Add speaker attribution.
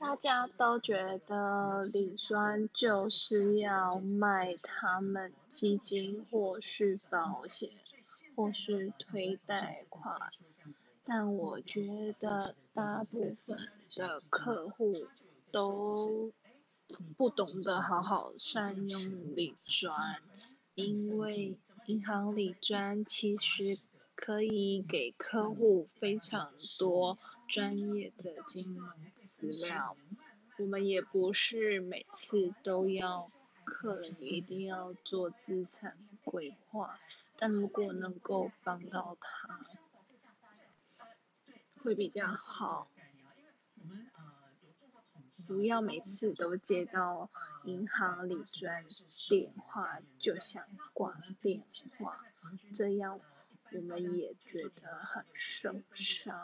Speaker 1: 大家都觉得理专就是要卖他们基金或是保险或是推贷款，但我觉得大部分的客户都不懂得好好善用理专，因为银行理专其实可以给客户非常多专业的金融资料，我们也不是每次都要客人一定要做资产规划，但如果能够帮到他，会比较好。不要每次都接到银行里专电话就想挂电话，这样我们也觉得很受伤。